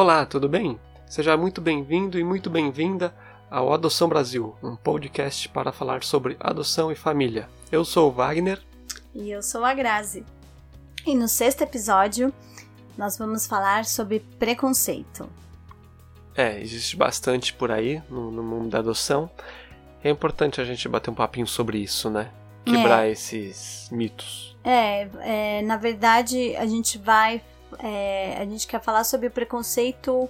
Olá, tudo bem? Seja muito bem-vindo e muito bem-vinda ao Adoção Brasil, um podcast para falar sobre adoção e família. Eu sou o Wagner. E eu sou a Grazi. E no sexto episódio, nós vamos falar sobre preconceito. É, existe bastante por aí no, no mundo da adoção. É importante a gente bater um papinho sobre isso, né? Quebrar é. esses mitos. É, é, na verdade, a gente vai. É, a gente quer falar sobre o preconceito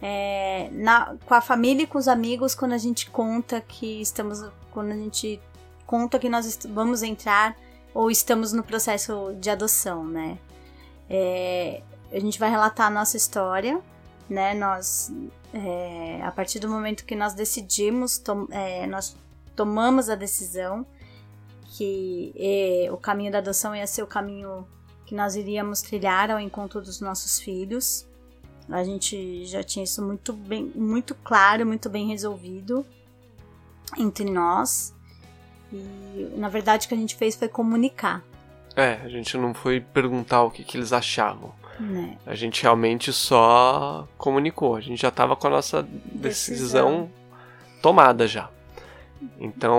é, na, com a família e com os amigos quando a gente conta que estamos. Quando a gente conta que nós vamos entrar ou estamos no processo de adoção, né? É, a gente vai relatar a nossa história, né? Nós, é, a partir do momento que nós decidimos, é, nós tomamos a decisão que é, o caminho da adoção ia ser o caminho que nós iríamos trilhar ao encontro dos nossos filhos. A gente já tinha isso muito bem, muito claro, muito bem resolvido entre nós. E na verdade o que a gente fez foi comunicar. É, a gente não foi perguntar o que, que eles achavam. Né? A gente realmente só comunicou. A gente já estava com a nossa decisão, decisão tomada já. Então,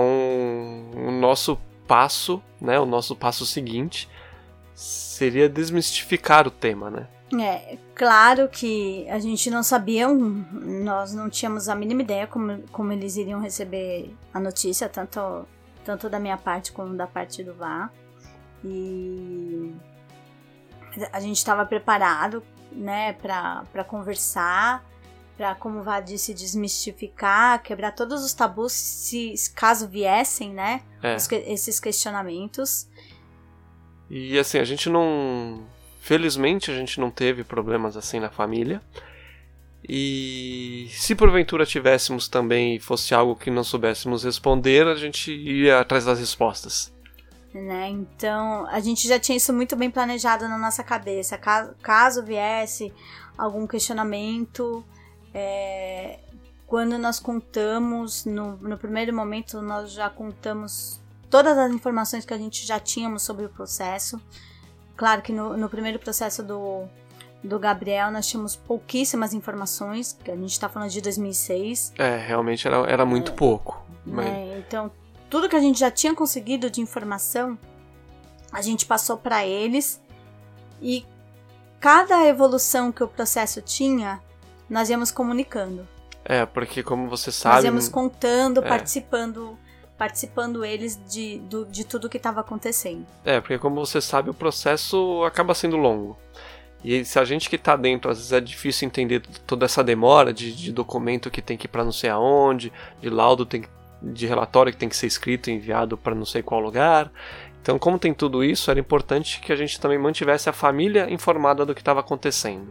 o nosso passo, né, o nosso passo seguinte seria desmistificar o tema, né? É, claro que a gente não sabia, nós não tínhamos a mínima ideia como, como eles iriam receber a notícia, tanto, tanto da minha parte como da parte do VA. E a gente estava preparado, né, para conversar, para como o VA disse, desmistificar, quebrar todos os tabus, se caso viessem, né, é. os, esses questionamentos. E assim, a gente não Felizmente a gente não teve problemas assim na família. E se porventura tivéssemos também fosse algo que não soubéssemos responder, a gente ia atrás das respostas. Né? Então, a gente já tinha isso muito bem planejado na nossa cabeça. Caso, caso viesse algum questionamento, é, quando nós contamos, no, no primeiro momento, nós já contamos todas as informações que a gente já tínhamos sobre o processo. Claro que no, no primeiro processo do, do Gabriel nós tínhamos pouquíssimas informações, que a gente está falando de 2006. É, realmente era, era muito é, pouco. Mas... É, então, tudo que a gente já tinha conseguido de informação, a gente passou para eles e cada evolução que o processo tinha, nós íamos comunicando. É, porque como você sabe. Nós íamos contando, é. participando participando eles de, do, de tudo que estava acontecendo. É, porque como você sabe, o processo acaba sendo longo. E se a gente que está dentro, às vezes é difícil entender toda essa demora de, de documento que tem que ir para não sei aonde, de laudo tem, de relatório que tem que ser escrito e enviado para não sei qual lugar. Então, como tem tudo isso, era importante que a gente também mantivesse a família informada do que estava acontecendo.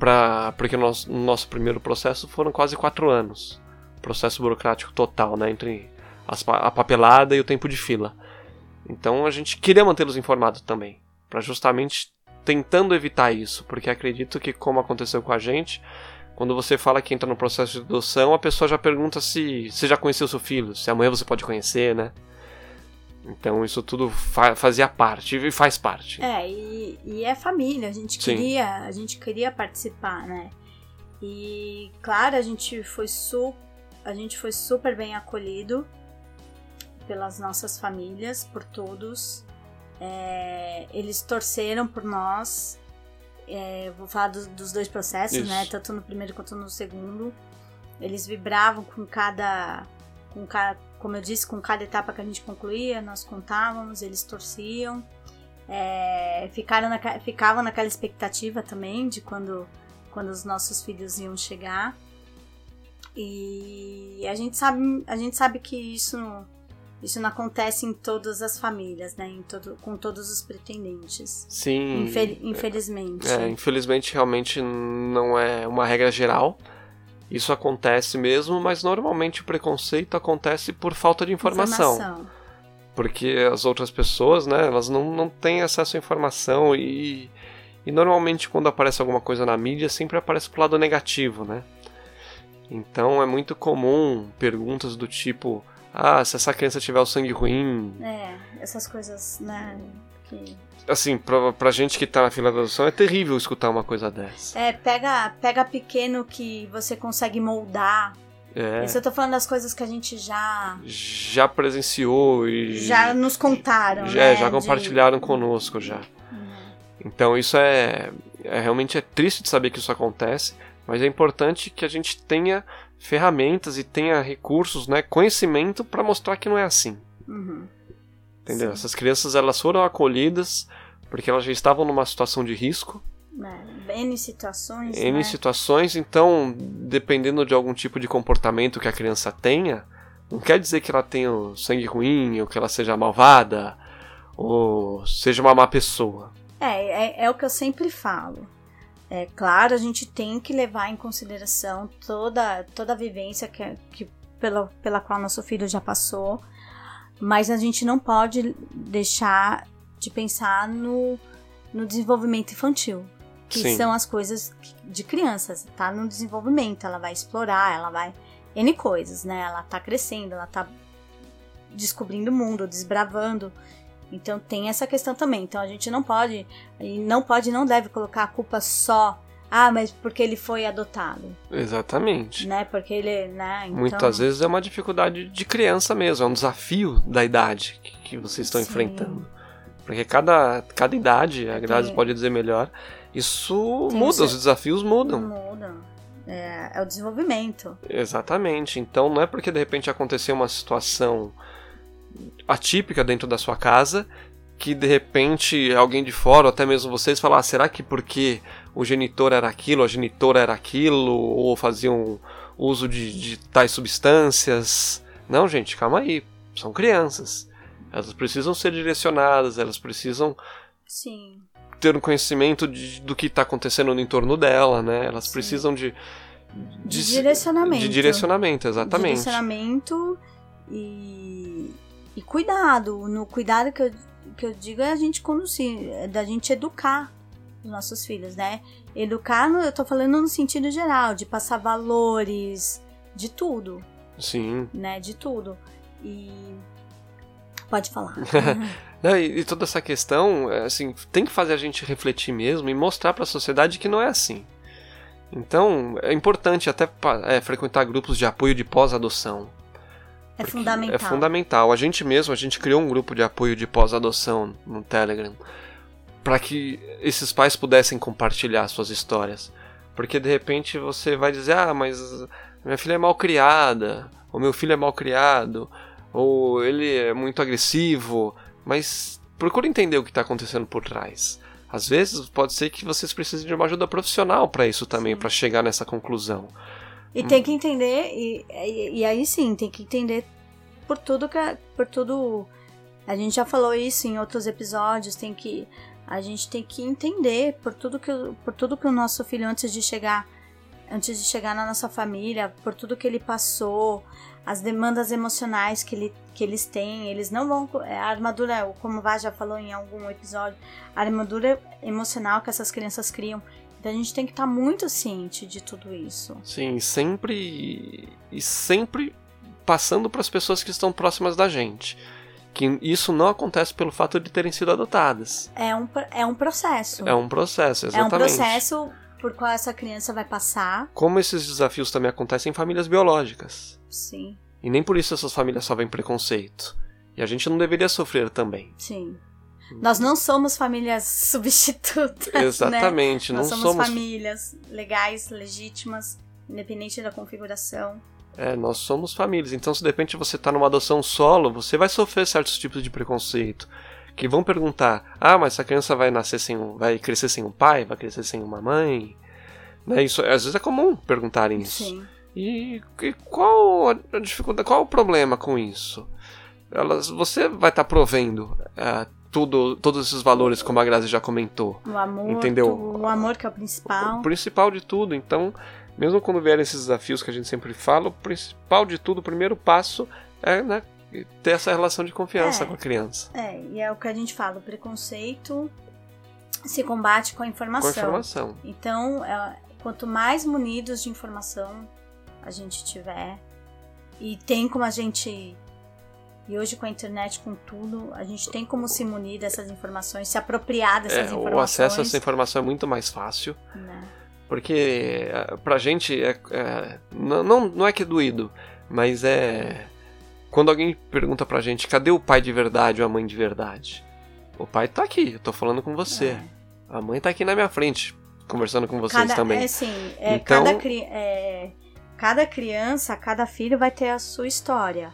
Pra, porque o nosso, nosso primeiro processo foram quase quatro anos. Processo burocrático total, né? Entre a papelada e o tempo de fila. Então a gente queria mantê-los informados também, para justamente tentando evitar isso, porque acredito que como aconteceu com a gente, quando você fala que entra no processo de adoção, a pessoa já pergunta se você já conheceu seu filho, se amanhã você pode conhecer, né? Então isso tudo fa fazia parte e faz parte. É, e, e é família, a gente queria, Sim. a gente queria participar, né? E claro, a gente foi su a gente foi super bem acolhido pelas nossas famílias, por todos. É, eles torceram por nós. É, vou falar do, dos dois processos, Isso. né? Tanto no primeiro quanto no segundo. Eles vibravam com cada, com cada, como eu disse, com cada etapa que a gente concluía, nós contávamos, eles torciam. É, ficaram na, ficavam naquela expectativa também de quando, quando os nossos filhos iam chegar. E a gente sabe, a gente sabe que isso isso não acontece em todas as famílias, né? Em todo, com todos os pretendentes. Sim. Infel infelizmente. É, infelizmente realmente não é uma regra geral. Isso acontece mesmo, mas normalmente o preconceito acontece por falta de informação. informação. Porque as outras pessoas, né, elas não, não têm acesso à informação e, e normalmente quando aparece alguma coisa na mídia sempre aparece pro lado negativo, né? Então é muito comum perguntas do tipo ah, se essa criança tiver o sangue ruim. É, essas coisas, né? que assim, pra, pra gente que tá na fila da adoção, é terrível escutar uma coisa dessa. É, pega, pega pequeno que você consegue moldar. É. Isso eu tô falando das coisas que a gente já. Já presenciou e. Já nos contaram. Já, né? já De- compartilharam conosco já. Então isso é, é realmente é triste de saber que isso acontece, mas é importante que a gente tenha ferramentas e tenha recursos, né, conhecimento para mostrar que não é assim. Uhum. Entendeu? Sim. Essas crianças elas foram acolhidas porque elas já estavam numa situação de risco, Né? N situações. N né? situações, então, dependendo de algum tipo de comportamento que a criança tenha, não quer dizer que ela tenha o sangue ruim, ou que ela seja malvada, ou seja uma má pessoa. É, é, é o que eu sempre falo. É claro, a gente tem que levar em consideração toda, toda a vivência que, que pela, pela qual nosso filho já passou, mas a gente não pode deixar de pensar no, no desenvolvimento infantil, que Sim. são as coisas de crianças, tá no desenvolvimento, ela vai explorar, ela vai N coisas, né? Ela tá crescendo, ela tá descobrindo o mundo, desbravando. Então tem essa questão também. Então a gente não pode e não pode não deve colocar a culpa só ah, mas porque ele foi adotado, Exatamente. né? Porque ele, né? Então, Muitas vezes é uma dificuldade de criança mesmo, é um desafio da idade que, que vocês estão Sim. enfrentando. Porque cada, cada idade, a Grazi Tem- pode dizer melhor, isso Tem muda, os desafios mudam. muda. É, é o desenvolvimento. Exatamente. Então não é porque de repente aconteceu uma situação atípica dentro da sua casa que de repente alguém de fora, ou até mesmo vocês, falar: ah, será que porque o genitor era aquilo, a genitora era aquilo, ou faziam uso de, de tais substâncias? Não, gente, calma aí. São crianças. Elas precisam ser direcionadas, elas precisam Sim. ter um conhecimento de- do que está acontecendo no entorno dela, né? Elas Sim. precisam de. De direcionamento. De direcionamento, exatamente. Direcionamento e, e cuidado. No cuidado que eu, que eu digo é a gente conduzir, é da gente educar os nossos filhos, né? Educar, eu tô falando no sentido geral, de passar valores, de tudo, Sim. né? De tudo. E. Pode falar. Não, e, e toda essa questão, é, assim, tem que fazer a gente refletir mesmo e mostrar para a sociedade que não é assim. Então, é importante até é, frequentar grupos de apoio de pós-adoção. É fundamental. É fundamental. A gente mesmo, a gente criou um grupo de apoio de pós-adoção no Telegram para que esses pais pudessem compartilhar suas histórias. Porque de repente você vai dizer: "Ah, mas minha filha é mal criada", ou "Meu filho é mal criado", ou "Ele é muito agressivo", mas procure entender o que está acontecendo por trás. Às vezes pode ser que vocês precisem de uma ajuda profissional para isso também, para chegar nessa conclusão. E tem que entender, e, e, e aí sim, tem que entender por tudo que. Por tudo. A gente já falou isso em outros episódios, tem que. A gente tem que entender por tudo que, o- por tudo que o nosso filho, antes de chegar. Antes de chegar na nossa família, por tudo que ele passou, as demandas emocionais que, ele, que eles têm, eles não vão. é, A armadura, como o Vá já falou em algum episódio, a armadura emocional que essas crianças criam. Então a gente tem que estar muito ciente de tudo isso. Sim, sempre e sempre passando para as pessoas que estão próximas da gente. Que isso não acontece pelo fato de terem sido adotadas. É um, é um processo. É um processo, É um exatamente. processo por qual essa criança vai passar. Como esses desafios também acontecem em famílias biológicas. Sim, E nem por isso essas famílias sofrem preconceito. E a gente não deveria sofrer também. sim. Nós não somos famílias substitutas. Né? Exatamente, Nós não somos, somos. famílias legais, legítimas, independente da configuração. É, nós somos famílias. Então, se de repente você está numa adoção solo, você vai sofrer certos tipos de preconceito. Que vão perguntar: ah, mas essa criança vai nascer sem um, vai crescer sem um pai, vai crescer sem uma mãe? Né, isso às vezes é comum perguntarem isso. Sim. E, e qual a dificuldade, qual o problema com isso? Elas, você vai estar provendo ah, tudo, todos esses valores, como a Grazi já comentou. O amor. Entendeu? O amor que é o principal. O principal de tudo, então, mesmo quando vierem esses desafios que a gente sempre fala, o principal de tudo, o primeiro passo é né, ter essa relação de confiança É. com a criança. É, e é o que a gente fala, o preconceito se combate com a Com informação. a informação. Então, é, quanto mais munidos de informação a gente tiver, e tem como a gente E hoje com a internet, com tudo, a gente tem como se munir dessas informações, se apropriar dessas É, informações. o acesso a essa informação é muito mais fácil. né? Porque eh, pra gente é, é- não, não, é que é doído, mas é. Quando alguém pergunta pra gente cadê o pai de verdade ou a mãe de verdade? O pai tá aqui, eu tô falando com você. É. A mãe tá aqui na minha frente, conversando com vocês cada, também. É assim, é, Então- cada, cri- é, cada criança, cada filho vai ter a sua história.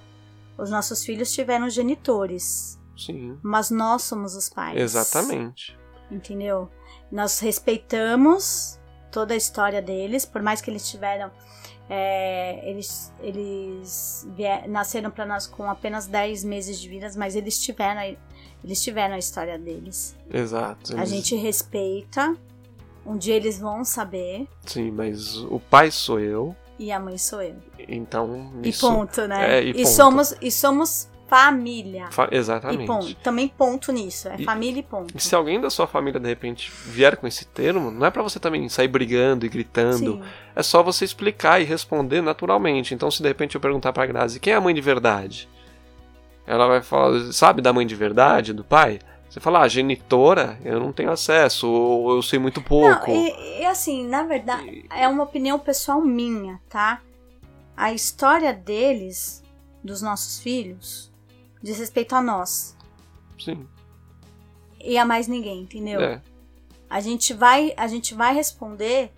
Os nossos filhos tiveram genitores, Sim, mas nós somos os pais. exatamente. Entendeu? Nós respeitamos toda a história deles, por mais que eles tiveram. é, eles eles vie- nasceram para nós com apenas 10 meses de vida, mas eles tiveram, a- eles tiveram a história deles. Exato. A eles- gente respeita. Um dia eles vão saber. Sim, mas o pai sou eu, E a mãe sou eu. então E isso. ponto, né? é, e ponto. somos e somos família. Fa- E Exatamente. ponto. Também ponto nisso. É E- família e ponto. E se alguém da sua família de repente vier com esse termo, não é pra você também sair brigando e gritando. Sim. É só você explicar e responder naturalmente. Então, se de repente eu perguntar pra Grazi quem é a mãe de verdade, ela vai falar, sabe da mãe de verdade, do pai? Você fala, ah, genitora, eu não tenho acesso, ou eu sei muito pouco. Não, e, e assim, na verdade, é uma opinião pessoal minha, tá? A história deles, dos nossos filhos, diz respeito a nós. Sim, E a mais ninguém, entendeu? é. A gente vai, a gente vai responder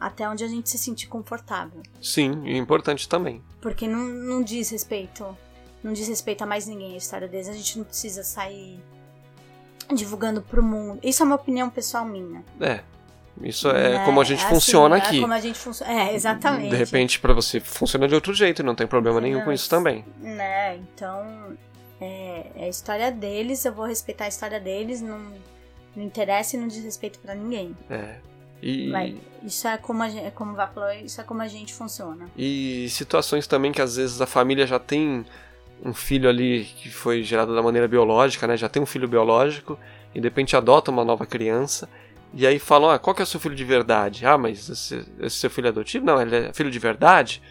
até onde a gente se sentir confortável. Sim, e importante também. Porque não, não diz respeito. Não diz respeito a mais ninguém a história deles. A gente não precisa sair divulgando pro mundo. Isso é uma opinião pessoal minha. É. Isso é né? como a gente Assim, funciona é aqui. como a gente funciona. É, exatamente. De repente, pra você funciona de outro jeito não tem problema nenhum com isso também. Né? Então, é, é a história deles, eu vou respeitar a história deles, não, não interessa e não diz respeito pra ninguém. É. E, Vai, isso é como a gente, é como o Vá falou, isso é como a gente funciona. e situações também que às vezes a família já tem um filho ali que foi gerado da maneira biológica, né? Já tem um filho biológico e de repente adota uma nova criança. E aí falam, ah, qual que é o seu filho de verdade? Ah, mas esse, esse seu filho é adotivo? Não, ele é filho de verdade?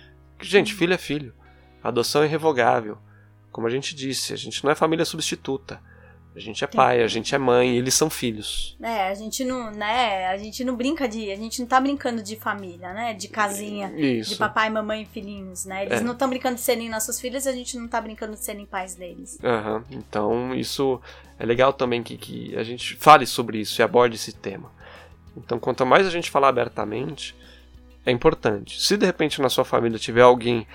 Gente, filho é filho. Adoção é irrevogável. Como a gente disse, a gente não é família substituta. A gente é Tem- pai, a gente é mãe, eles são filhos. É, a gente não, né, a gente não brinca de, a gente não tá brincando de família, né, de casinha, de Isso. papai, mamãe e filhinhos, né? Eles É. não estão brincando de serem nossos filhos, a gente não tá brincando de serem pais deles. Aham, Então, isso é legal também que, que a gente fale sobre isso e aborde esse tema. Então, quanto mais a gente falar abertamente, é importante. Se de repente na sua família tiver alguém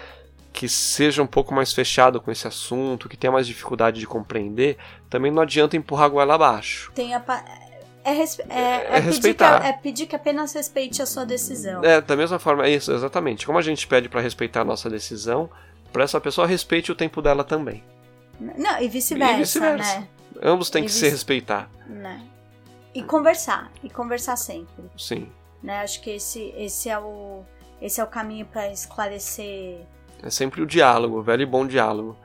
que seja um pouco mais fechado com esse assunto, que tenha mais dificuldade de compreender, também não adianta empurrar a goela abaixo. Tem a pa- é, res- é- É é pedir que, respeitar. é pedir que apenas respeite a sua decisão. É, da mesma forma, é isso, exatamente. Como a gente pede para respeitar a nossa decisão, para essa pessoa respeite o tempo dela também. Não, e vice-versa, E vice-versa. né? Ambos têm E que se vice- respeitar. né? E conversar, e conversar sempre, Sim. né? Acho que esse, esse é o esse é o caminho para esclarecer. É sempre o diálogo, o velho e bom diálogo.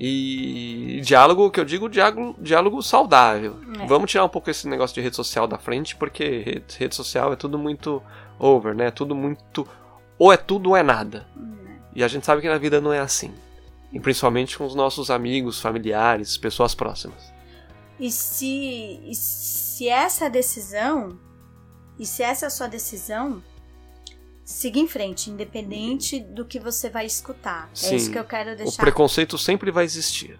E diálogo, que eu digo, diálogo, diálogo saudável. É. Vamos tirar um pouco esse negócio de rede social da frente, porque rede, rede social é tudo muito over, né? É tudo muito. Ou é tudo ou é nada. né? E a gente sabe que na vida não é assim. E principalmente com os nossos amigos, familiares, pessoas próximas. E se, e se essa decisão, e se essa é a sua decisão, siga em frente, independente do que você vai escutar. Sim. É isso que eu quero O deixar. preconceito sempre vai existir.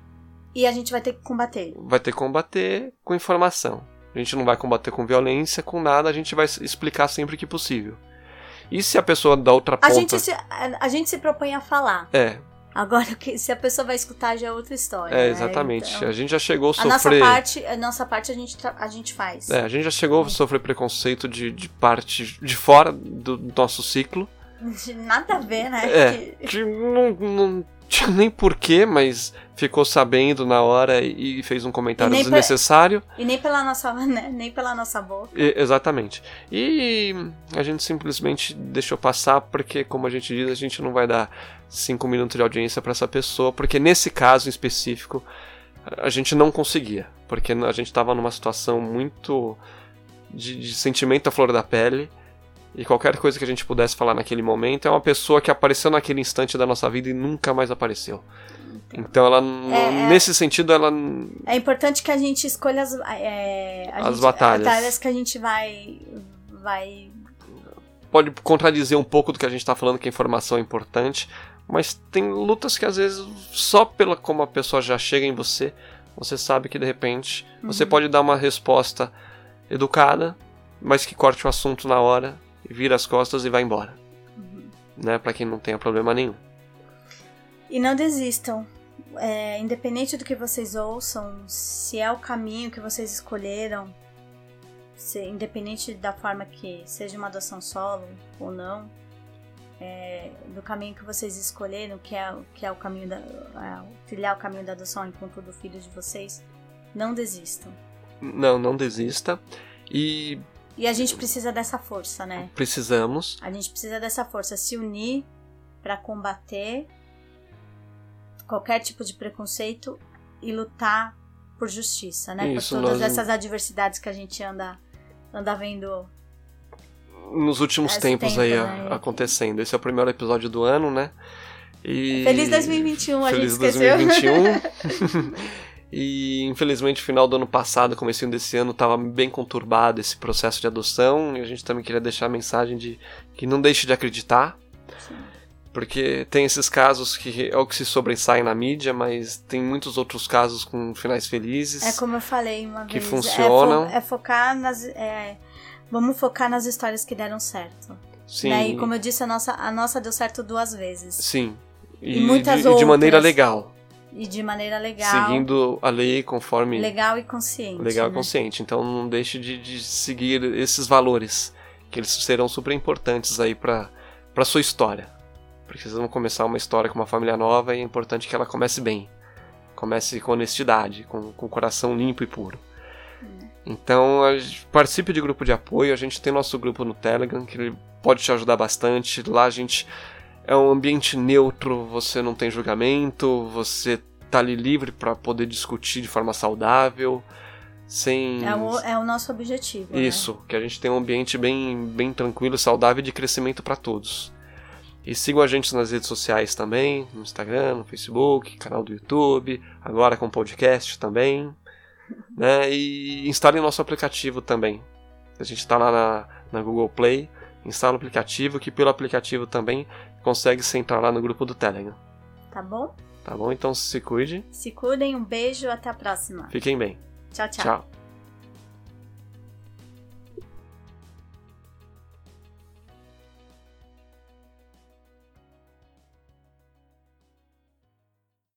E a gente vai ter que combater. Vai ter que combater com informação. A gente não vai combater com violência, com nada, a gente vai explicar sempre que possível. E se a pessoa da outra A ponta. gente, se, a, a gente se propõe a falar. É, Agora, se a pessoa vai escutar já é outra história. é, né? exatamente. Então, a gente já chegou a a nossa sofrer. parte, a nossa parte a gente, a gente faz. É, a gente já chegou a sofrer preconceito de, de parte de fora do nosso ciclo. Nada a ver, né? É, Que- que não, não tinha nem porquê, mas ficou sabendo na hora e fez um comentário E desnecessário. E nem pela nossa, né? nem pela nossa boca. E- exatamente. E a gente simplesmente deixou passar porque, como a gente diz, a gente não vai dar cinco minutos de audiência para essa pessoa, porque nesse caso em específico a gente não conseguia, porque a gente estava numa situação muito de, de sentimento à flor da pele. E qualquer coisa que a gente pudesse falar naquele momento é uma pessoa que apareceu naquele instante da nossa vida e nunca mais apareceu. Então ela, é, nesse é, sentido, ela. É importante que a gente escolha as, é, as gente, batalhas. batalhas que a gente vai, vai. Pode contradizer um pouco do que a gente está falando, que a informação é importante, mas tem lutas que às vezes, só pela como a pessoa já chega em você, você sabe que de repente uhum. você pode dar uma resposta educada, mas que corte o assunto na hora, vira as costas e vai embora. Uhum. Né? Para que não tenha problema nenhum. E não desistam. É, independente do que vocês ouçam, se é o caminho que vocês escolheram, se, independente da forma que seja uma adoção solo ou não, é, do caminho que vocês escolheram, que é, que é o caminho da. É, trilhar o caminho da adoção enquanto do filho de vocês, não desistam. Não, não desista. E. E a gente precisa dessa força, né? Precisamos. A gente precisa dessa força, se unir para combater qualquer tipo de preconceito e lutar por justiça, né? Isso, por todas nós... essas adversidades que a gente anda, anda vendo nos últimos tempos tempo, aí né? acontecendo. Esse é o primeiro episódio do ano, né? E... Feliz 2021, a Feliz gente esqueceu. 2021. e infelizmente o final do ano passado, comecinho desse ano, estava bem conturbado esse processo de adoção. E a gente também queria deixar a mensagem de que não deixe de acreditar. Sim. Porque tem esses casos que é o que se sobressaem na mídia, mas tem muitos outros casos com finais felizes. É como eu falei uma que vez. Que funcionam. É, fo é focar nas. É, vamos focar nas histórias que deram certo. Sim. Né? E como eu disse, a nossa, a nossa deu certo duas vezes. Sim. E, e muitas de, outras. E de maneira legal. E de maneira legal. Seguindo a lei conforme. Legal e consciente. Legal né? e consciente. Então não deixe de, de seguir esses valores, que eles serão super importantes aí para sua história. Precisamos começar uma história com uma família nova e é importante que ela comece bem. Comece com honestidade, com, com o coração limpo e puro. Hum. Então, participe de grupo de apoio. A gente tem nosso grupo no Telegram, que pode te ajudar bastante. Lá a gente é um ambiente neutro, você não tem julgamento, você tá ali livre para poder discutir de forma saudável, sem... É o, é o nosso objetivo. Né? Isso, né? que a gente tem um ambiente bem, bem tranquilo, saudável e de crescimento para todos. E sigam a gente nas redes sociais também, no Instagram, no Facebook, canal do YouTube, agora com podcast também. Né? E instalem nosso aplicativo também. A gente está lá na, na Google Play, instala o aplicativo, que pelo aplicativo também consegue se entrar lá no grupo do Telegram. Tá bom? Tá bom? Então se cuide. Se cuidem, um beijo, até a próxima. Fiquem bem. Tchau, tchau. Tchau.